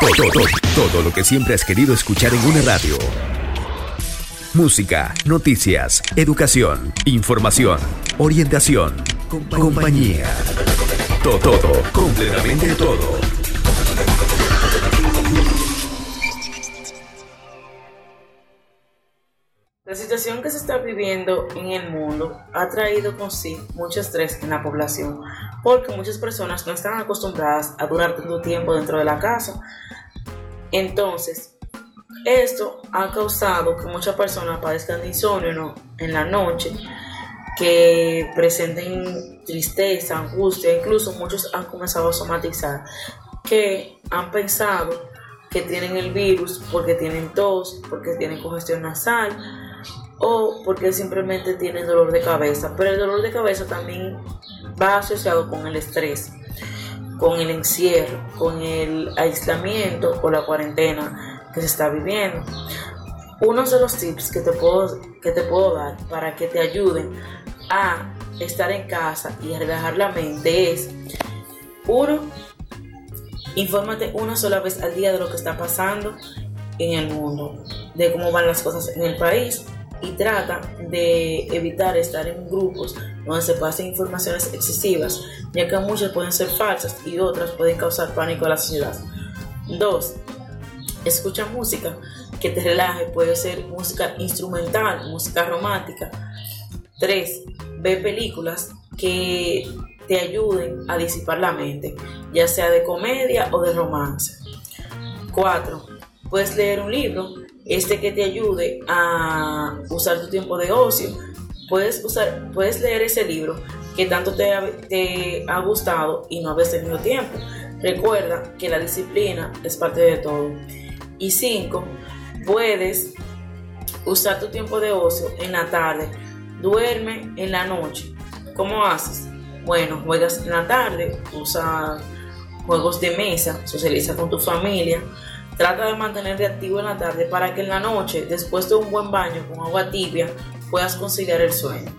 Todo, todo, todo lo que siempre has querido escuchar en una radio. Música, noticias, educación, información, orientación, compañía. Todo, todo, completamente todo. La situación que se está viviendo en el mundo ha traído con sí mucho estrés en la población, porque muchas personas no están acostumbradas a durar tanto tiempo dentro de la casa. Entonces, esto ha causado que muchas personas padezcan de insomnio en la noche, que presenten tristeza, angustia, incluso muchos han comenzado a somatizar, que han pensado que tienen el virus porque tienen tos, porque tienen congestión nasal porque simplemente tienen dolor de cabeza. Pero el dolor de cabeza también va asociado con el estrés, con el encierro, con el aislamiento o la cuarentena que se está viviendo. Uno de los tips que te puedo, que te puedo dar para que te ayuden a estar en casa y a relajar la mente es, uno, infórmate una sola vez al día de lo que está pasando en el mundo, de cómo van las cosas en el país y trata de evitar estar en grupos donde se pasen informaciones excesivas, ya que muchas pueden ser falsas y otras pueden causar pánico a la sociedad. 2. Escucha música que te relaje, puede ser música instrumental, música romántica. 3. Ve películas que te ayuden a disipar la mente, ya sea de comedia o de romance. 4. Puedes leer un libro este que te ayude a usar tu tiempo de ocio. Puedes, usar, puedes leer ese libro que tanto te ha, gustado y no habías tenido tiempo. Recuerda que la disciplina es parte de todo. Y cinco, puedes usar tu tiempo de ocio en la tarde. Duerme en la noche. ¿Cómo haces? Bueno, juegas en la tarde, usa juegos de mesa, socializa con tu familia, Trata de mantenerte activo en la tarde para que en la noche, después de un buen baño con agua tibia, puedas conciliar el sueño.